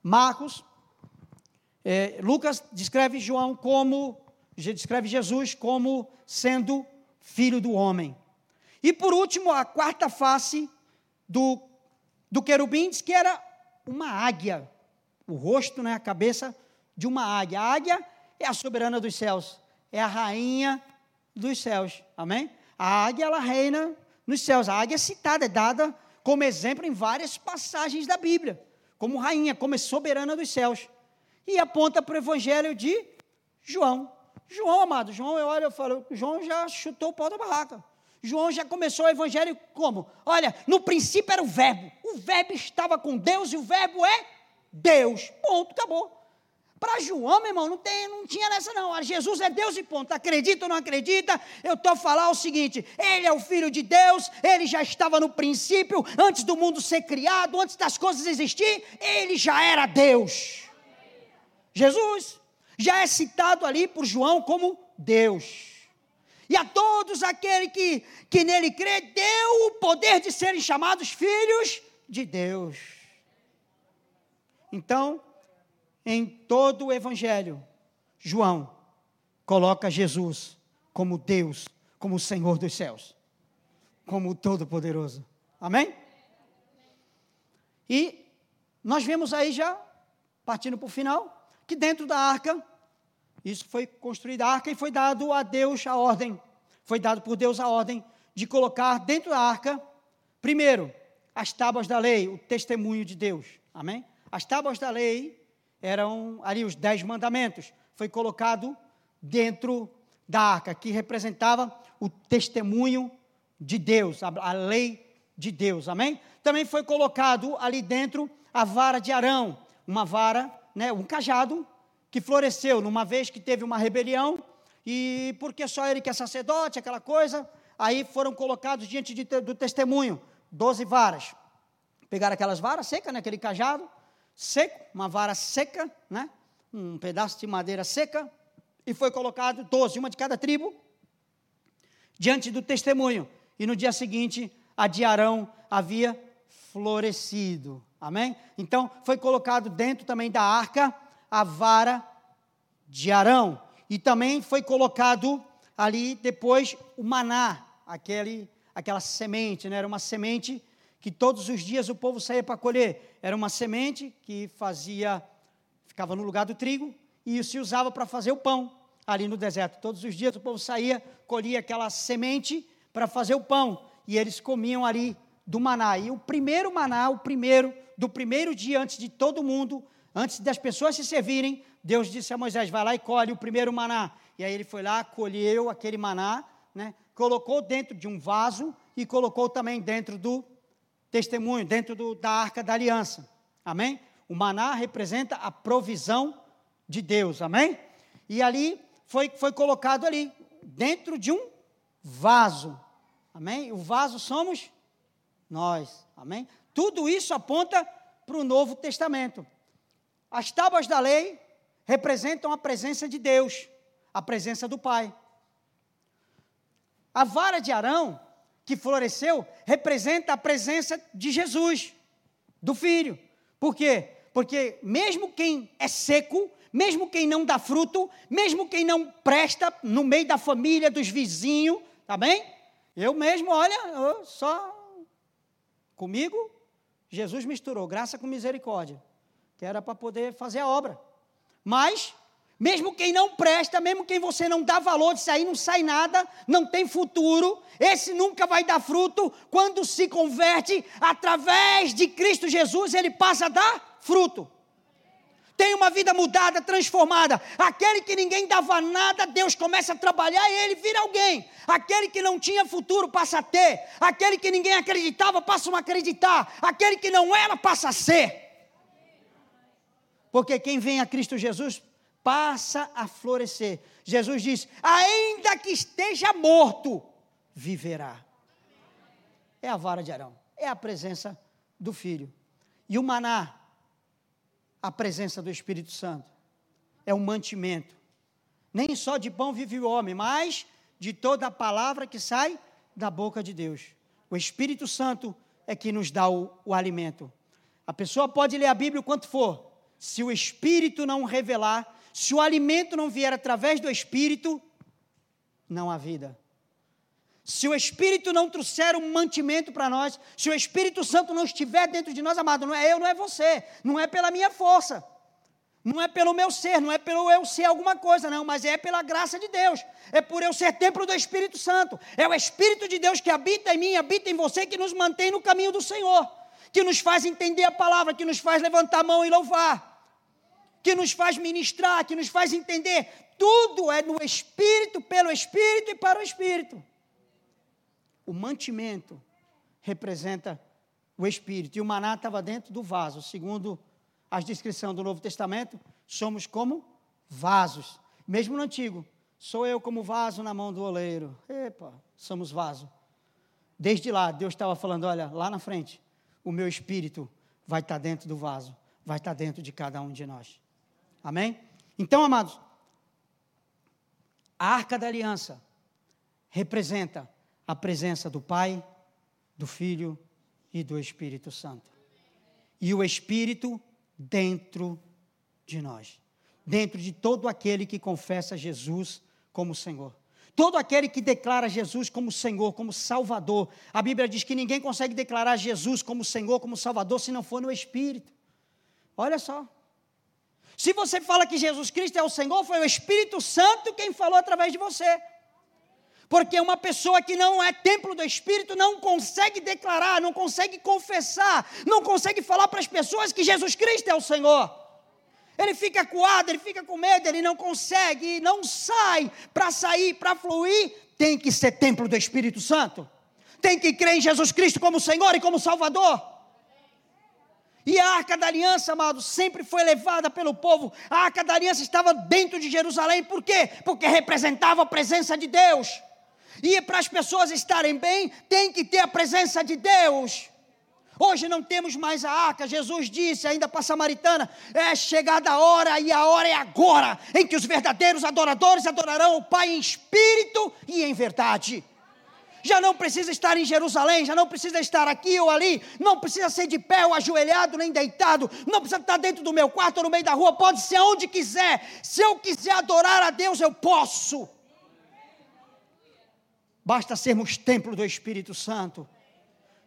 Marcos é, Lucas descreve João como, descreve Jesus como sendo filho do homem. E por último, a quarta face do, do querubim diz que era uma águia. O rosto, né, a cabeça de uma águia. A águia é a soberana dos céus, é a rainha dos céus. Amém? A águia, ela reina nos céus. A águia é citada, é dada como exemplo em várias passagens da Bíblia, como rainha, como soberana dos céus e aponta para o evangelho de João. João, amado, João, eu olho e falo, João já chutou o pau da barraca. João já começou o evangelho como? Olha, no princípio era o verbo. O verbo estava com Deus e o verbo é Deus. Ponto, acabou. Para João, meu irmão, não, tem, não tinha nessa não. Jesus é Deus e ponto. Acredita ou não acredita? Eu estou a falar o seguinte: Ele é o Filho de Deus, Ele já estava no princípio, antes do mundo ser criado, antes das coisas existir, Ele já era Deus. Jesus já é citado ali por João como Deus. E a todos aqueles que, que nele crê, deu o poder de serem chamados filhos de Deus. Então, em todo o Evangelho, João coloca Jesus como Deus, como o Senhor dos céus, como o Todo-Poderoso. Amém? E nós vemos aí já, partindo para o final, que dentro da arca, isso foi construída a arca e foi dado a Deus a ordem, foi dado por Deus a ordem de colocar dentro da arca, primeiro, as tábuas da lei, o testemunho de Deus. Amém? As tábuas da lei eram ali os dez mandamentos. Foi colocado dentro da arca, que representava o testemunho de Deus, a, a lei de Deus. Amém? Também foi colocado ali dentro a vara de Arão, uma vara, né, um cajado que floresceu numa vez que teve uma rebelião e porque só ele que é sacerdote, aquela coisa, aí foram colocados diante de, do testemunho doze varas. Pegaram aquelas varas secas, né, aquele cajado seco, uma vara seca, né, um pedaço de madeira seca, e foi colocado doze, uma de cada tribo, diante do testemunho. E no dia seguinte, a de Arão havia florescido. Amém? Então, foi colocado dentro também da arca a vara de Arão. E também foi colocado ali depois o maná, aquele, aquela semente, né? era uma semente que todos os dias o povo saía para colher. Era uma semente que fazia, ficava no lugar do trigo e se usava para fazer o pão ali no deserto. Todos os dias o povo saía, colhia aquela semente para fazer o pão e eles comiam ali do maná. E o primeiro maná, o primeiro, do primeiro dia antes de todo mundo, antes das pessoas se servirem, Deus disse a Moisés: vai lá e colhe o primeiro maná. E aí ele foi lá, colheu aquele maná, né, colocou dentro de um vaso e colocou também dentro do testemunho, dentro do, da arca da aliança. Amém? O maná representa a provisão de Deus. Amém? E ali foi, foi colocado ali, dentro de um vaso. Amém? O vaso somos nós. Amém? Tudo isso aponta para o Novo Testamento. As tábuas da lei representam a presença de Deus, a presença do Pai. A vara de Arão, que floresceu, representa a presença de Jesus, do Filho. Por quê? Porque mesmo quem é seco, mesmo quem não dá fruto, mesmo quem não presta no meio da família, dos vizinhos, tá bem? Eu mesmo, olha, eu só comigo, Jesus misturou graça com misericórdia que era para poder fazer a obra. Mas, mesmo quem não presta, mesmo quem você não dá valor, disso aí não sai nada, não tem futuro, esse nunca vai dar fruto, quando se converte através de Cristo Jesus, ele passa a dar fruto. Tem uma vida mudada, transformada. Aquele que ninguém dava nada, Deus começa a trabalhar e ele vira alguém. Aquele que não tinha futuro passa a ter. Aquele que ninguém acreditava passa a acreditar. Aquele que não era passa a ser. Porque quem vem a Cristo Jesus passa a florescer. Jesus diz: ainda que esteja morto, viverá. É a vara de Arão, é a presença do Filho. E o maná, a presença do Espírito Santo, é um mantimento. Nem só de pão vive o homem, mas de toda a palavra que sai da boca de Deus. O Espírito Santo é que nos dá o, o alimento. A pessoa pode ler a Bíblia o quanto for, se o Espírito não revelar, se o alimento não vier através do Espírito, não há vida. Se o Espírito não trouxer um mantimento para nós, se o Espírito Santo não estiver dentro de nós, amado, não é eu, não é você, não é pela minha força, não é pelo meu ser, não é pelo eu ser alguma coisa, não, mas é pela graça de Deus, é por eu ser templo do Espírito Santo, é o Espírito de Deus que habita em mim, habita em você, que nos mantém no caminho do Senhor, que nos faz entender a palavra, que nos faz levantar a mão e louvar que nos faz ministrar, que nos faz entender. Tudo é no Espírito, pelo Espírito e para o Espírito. O mantimento representa o Espírito. E o maná estava dentro do vaso. Segundo as descrições do Novo Testamento, somos como vasos. Mesmo no Antigo, sou eu como vaso na mão do oleiro. Epa, somos vaso. Desde lá, Deus estava falando: olha, lá na frente, o meu espírito vai estar dentro do vaso, vai estar dentro de cada um de nós. Amém? Então, amados, a arca da aliança representa a presença do Pai, do Filho e do Espírito Santo. E o Espírito dentro de nós, dentro de todo aquele que confessa Jesus como Senhor. todo aquele que declara Jesus como Senhor, como Salvador. A Bíblia diz que ninguém consegue declarar Jesus como Senhor, como Salvador, se não for no Espírito. Olha só. Se você fala que Jesus Cristo é o Senhor, foi o Espírito Santo quem falou através de você. Porque uma pessoa que não é templo do Espírito não consegue declarar, não consegue confessar, não consegue falar para as pessoas que Jesus Cristo é o Senhor. Ele fica coado, ele fica com medo, ele não consegue, não sai. Para sair, para fluir, tem que ser templo do Espírito Santo. Tem que crer em Jesus Cristo como Senhor e como Salvador. E a arca da aliança, amado, sempre foi levada pelo povo. A arca da aliança estava dentro de Jerusalém, por quê? Porque representava a presença de Deus. E para as pessoas estarem bem, tem que ter a presença de Deus. Hoje não temos mais a arca. Jesus disse ainda para a samaritana: é chegada a hora e a hora é agora em que os verdadeiros adoradores adorarão o Pai em espírito e em verdade. Já não precisa estar em Jerusalém, já não precisa estar aqui ou ali, não precisa ser de pé ou ajoelhado nem deitado, não precisa estar dentro do meu quarto ou no meio da rua, pode ser onde quiser. Se eu quiser adorar a Deus, eu posso. Basta sermos templo do Espírito Santo.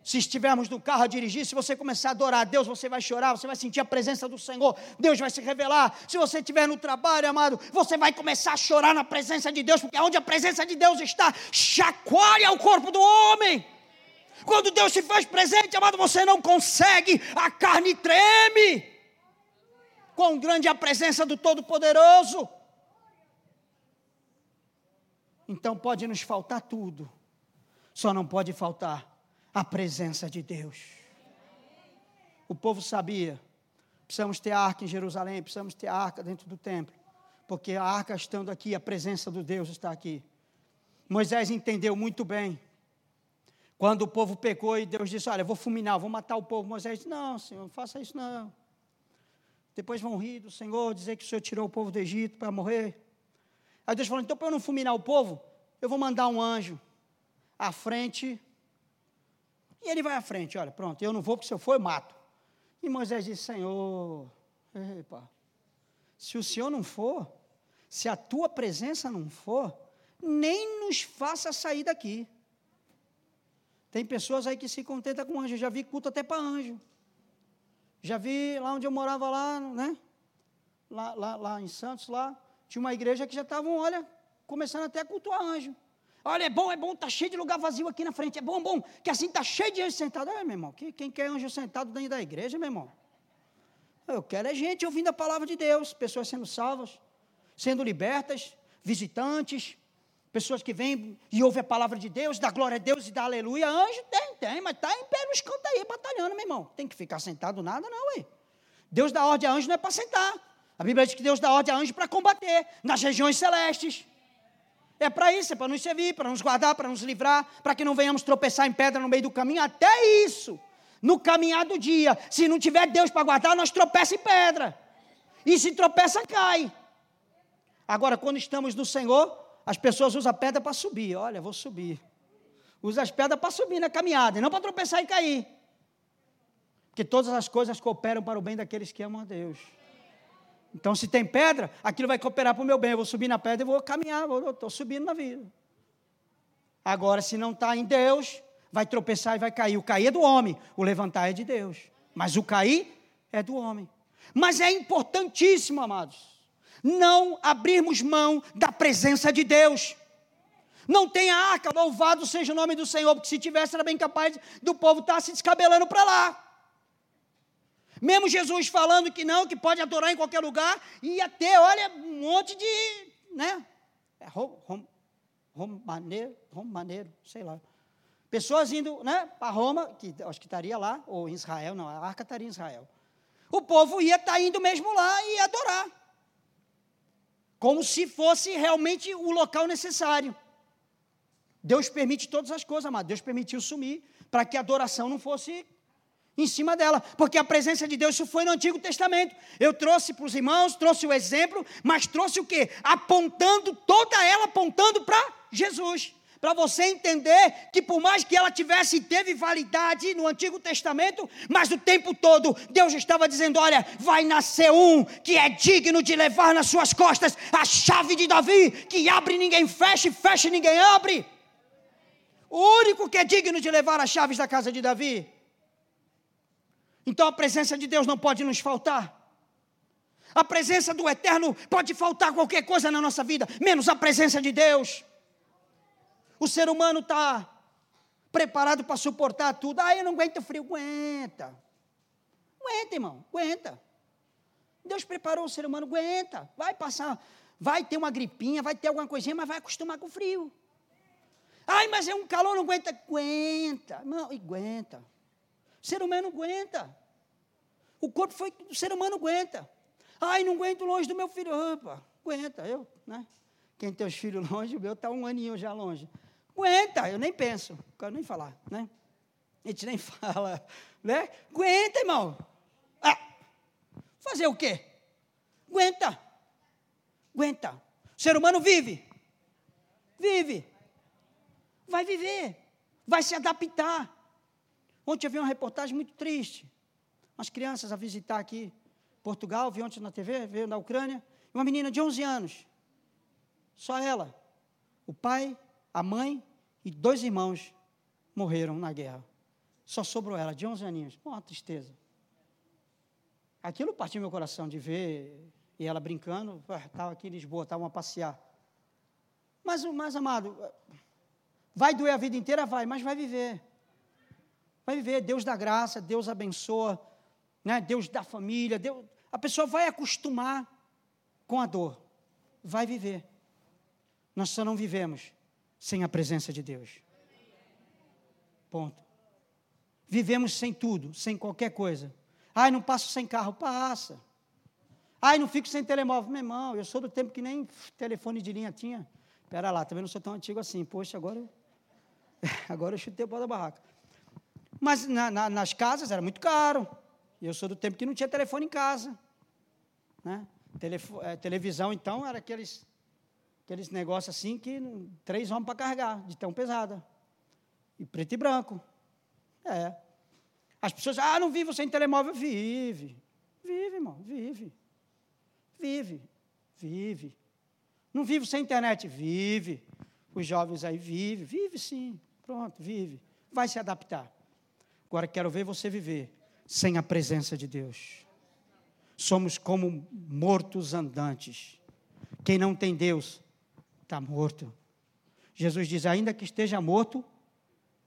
Se estivermos no carro a dirigir, se você começar a adorar a Deus, você vai chorar, você vai sentir a presença do Senhor, Deus vai se revelar. Se você estiver no trabalho, amado, você vai começar a chorar na presença de Deus, porque onde a presença de Deus está, chacoalha o corpo do homem. Quando Deus se faz presente, amado, você não consegue, a carne treme. Quão grande é a presença do Todo-Poderoso. Então pode nos faltar tudo, só não pode faltar a presença de Deus. O povo sabia, precisamos ter arca em Jerusalém, precisamos ter arca dentro do templo, porque a arca estando aqui, a presença do Deus está aqui. Moisés entendeu muito bem. Quando o povo pecou e Deus disse: Olha, vou fulminar, vou matar o povo. Moisés disse: Não, Senhor, não faça isso não. Depois vão rir do Senhor, dizer que o Senhor tirou o povo do Egito para morrer. Aí Deus falou: então, para eu não fulminar o povo, eu vou mandar um anjo à frente. E ele vai à frente, olha, pronto, eu não vou, porque se eu for, eu mato. E Moisés disse: Senhor, epa, se o Senhor não for, se a tua presença não for, nem nos faça sair daqui. Tem pessoas aí que se contentam com anjo, eu já vi culto até para anjo. Já vi lá onde eu morava lá, né? Lá, lá, lá em Santos, lá, tinha uma igreja que já estavam, olha, começando até a cultuar anjo. Olha, é bom, é bom, está cheio de lugar vazio aqui na frente. É bom, bom, que assim está cheio de anjo sentado. É, meu irmão, quem quer anjo sentado dentro da igreja, meu irmão? Eu quero é gente ouvindo a palavra de Deus, pessoas sendo salvas, sendo libertas, visitantes, pessoas que vêm e ouvem a palavra de Deus, dá glória a Deus e dá aleluia. Anjo tem, tem, mas está em pé nos cantos aí, batalhando, meu irmão. Tem que ficar sentado nada, não, ué. Deus dá ordem a anjo não é para sentar. A Bíblia diz que Deus dá ordem a anjo para combater nas regiões celestes. É para isso, é para nos servir, para nos guardar, para nos livrar, para que não venhamos tropeçar em pedra no meio do caminho. Até isso, no caminhar do dia. Se não tiver Deus para guardar, nós tropeça em pedra. E se tropeça, cai. Agora, quando estamos no Senhor, as pessoas usam a pedra para subir. Olha, vou subir. Usa as pedras para subir na caminhada, e não para tropeçar e cair. Porque todas as coisas cooperam para o bem daqueles que amam a Deus. Então, se tem pedra, aquilo vai cooperar para o meu bem. Eu vou subir na pedra e vou caminhar, estou subindo na vida. Agora, se não está em Deus, vai tropeçar e vai cair. O cair é do homem, o levantar é de Deus. Mas o cair é do homem. Mas é importantíssimo, amados, não abrirmos mão da presença de Deus. Não tenha arca, louvado seja o nome do Senhor, porque se tivesse, era bem capaz do povo estar tá se descabelando para lá. Mesmo Jesus falando que não, que pode adorar em qualquer lugar, ia ter, olha, um monte de, né? É, rom, rom, romaneiro, romaneiro, sei lá. Pessoas indo, né, para Roma, que acho que estaria lá, ou em Israel, não, a arca estaria em Israel. O povo ia estar tá indo mesmo lá e adorar. Como se fosse realmente o local necessário. Deus permite todas as coisas, amado. Deus permitiu sumir para que a adoração não fosse em cima dela, porque a presença de Deus isso foi no Antigo Testamento. Eu trouxe para os irmãos, trouxe o exemplo, mas trouxe o quê? Apontando toda ela apontando para Jesus, para você entender que por mais que ela tivesse teve validade no Antigo Testamento, mas o tempo todo Deus estava dizendo: olha, vai nascer um que é digno de levar nas suas costas a chave de Davi, que abre ninguém fecha e fecha ninguém abre. O único que é digno de levar as chaves da casa de Davi. Então a presença de Deus não pode nos faltar. A presença do Eterno pode faltar qualquer coisa na nossa vida, menos a presença de Deus. O ser humano está preparado para suportar tudo. Ah, eu não aguento frio. Aguenta. Aguenta, irmão. Aguenta. Deus preparou o ser humano. Aguenta. Vai passar. Vai ter uma gripinha, vai ter alguma coisinha, mas vai acostumar com o frio. Ai, mas é um calor, não aguenta. Aguenta. Não, aguenta. O ser humano aguenta. O corpo foi. O ser humano aguenta. Ai, não aguento longe do meu filho. Opa, aguenta, eu, né? Quem tem os filhos longe, o meu está um aninho já longe. Aguenta, eu nem penso, não quero nem falar, né? A gente nem fala, né? Aguenta, irmão. Ah, fazer o quê? Aguenta. Aguenta. O ser humano vive. Vive. Vai viver. Vai se adaptar. Ontem eu vi uma reportagem muito triste. Umas crianças a visitar aqui Portugal, vi ontem na TV, veio da Ucrânia, uma menina de 11 anos, só ela, o pai, a mãe e dois irmãos morreram na guerra. Só sobrou ela, de 11 aninhos. Uma tristeza. Aquilo partiu meu coração de ver e ela brincando. Estava aqui em Lisboa, estavam a passear. Mas, mais amado, vai doer a vida inteira? Vai, mas vai viver. Vai viver. Deus dá graça, Deus abençoa, né? Deus dá família, Deus, a pessoa vai acostumar com a dor, vai viver. Nós só não vivemos sem a presença de Deus. Ponto. Vivemos sem tudo, sem qualquer coisa. Ai, não passo sem carro, passa. Ai, não fico sem telemóvel. Meu irmão, eu sou do tempo que nem telefone de linha tinha. Espera lá, também não sou tão antigo assim. Poxa, agora agora eu chutei o pau da barraca. Mas na, na, nas casas era muito caro. Eu sou do tempo que não tinha telefone em casa. Né? É, televisão, então, era aqueles, aqueles negócios assim que três homens para carregar, de tão pesada. E preto e branco. É. As pessoas, ah, não vivo sem telemóvel. Vive. Vive, irmão, vive. Vive. Vive. Não vivo sem internet. Vive. Os jovens aí vive, vive sim. Pronto, vive. Vai se adaptar. Agora quero ver você viver sem a presença de Deus. Somos como mortos andantes. Quem não tem Deus está morto. Jesus diz: ainda que esteja morto,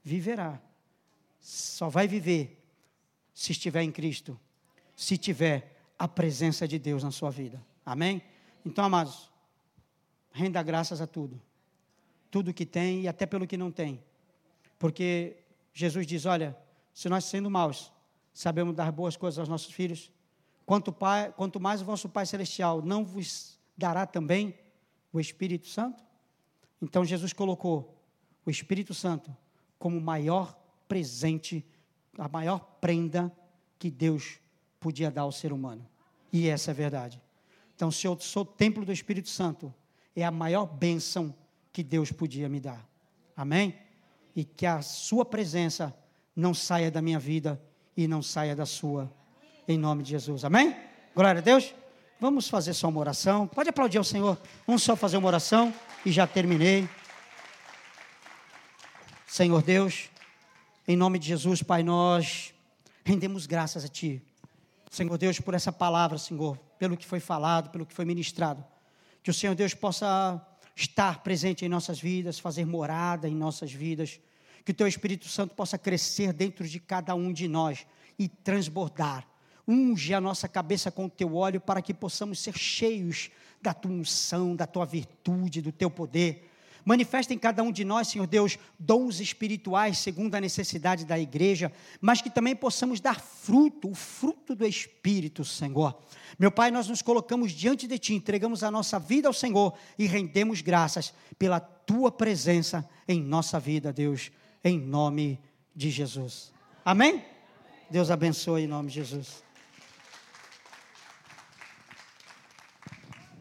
viverá. Só vai viver se estiver em Cristo, se tiver a presença de Deus na sua vida. Amém? Então, amados, renda graças a tudo. Tudo que tem e até pelo que não tem. Porque Jesus diz: olha, se nós sendo maus, sabemos dar boas coisas aos nossos filhos, quanto, pai, quanto mais o vosso Pai Celestial não vos dará também o Espírito Santo? Então Jesus colocou o Espírito Santo como o maior presente, a maior prenda que Deus podia dar ao ser humano. E essa é a verdade. Então, se eu sou templo do Espírito Santo, é a maior bênção que Deus podia me dar. Amém? E que a sua presença não saia da minha vida e não saia da sua, em nome de Jesus. Amém? Glória a Deus. Vamos fazer só uma oração. Pode aplaudir ao Senhor. Vamos só fazer uma oração e já terminei. Senhor Deus, em nome de Jesus, Pai, nós rendemos graças a Ti. Senhor Deus, por essa palavra, Senhor, pelo que foi falado, pelo que foi ministrado. Que o Senhor Deus possa estar presente em nossas vidas, fazer morada em nossas vidas que o teu Espírito Santo possa crescer dentro de cada um de nós e transbordar. Unge a nossa cabeça com o teu óleo para que possamos ser cheios da tua unção, da tua virtude, do teu poder. Manifesta em cada um de nós, Senhor Deus, dons espirituais segundo a necessidade da igreja, mas que também possamos dar fruto, o fruto do Espírito, Senhor. Meu Pai, nós nos colocamos diante de Ti, entregamos a nossa vida ao Senhor e rendemos graças pela Tua presença em nossa vida, Deus em nome de Jesus. Amém? Deus abençoe em nome de Jesus.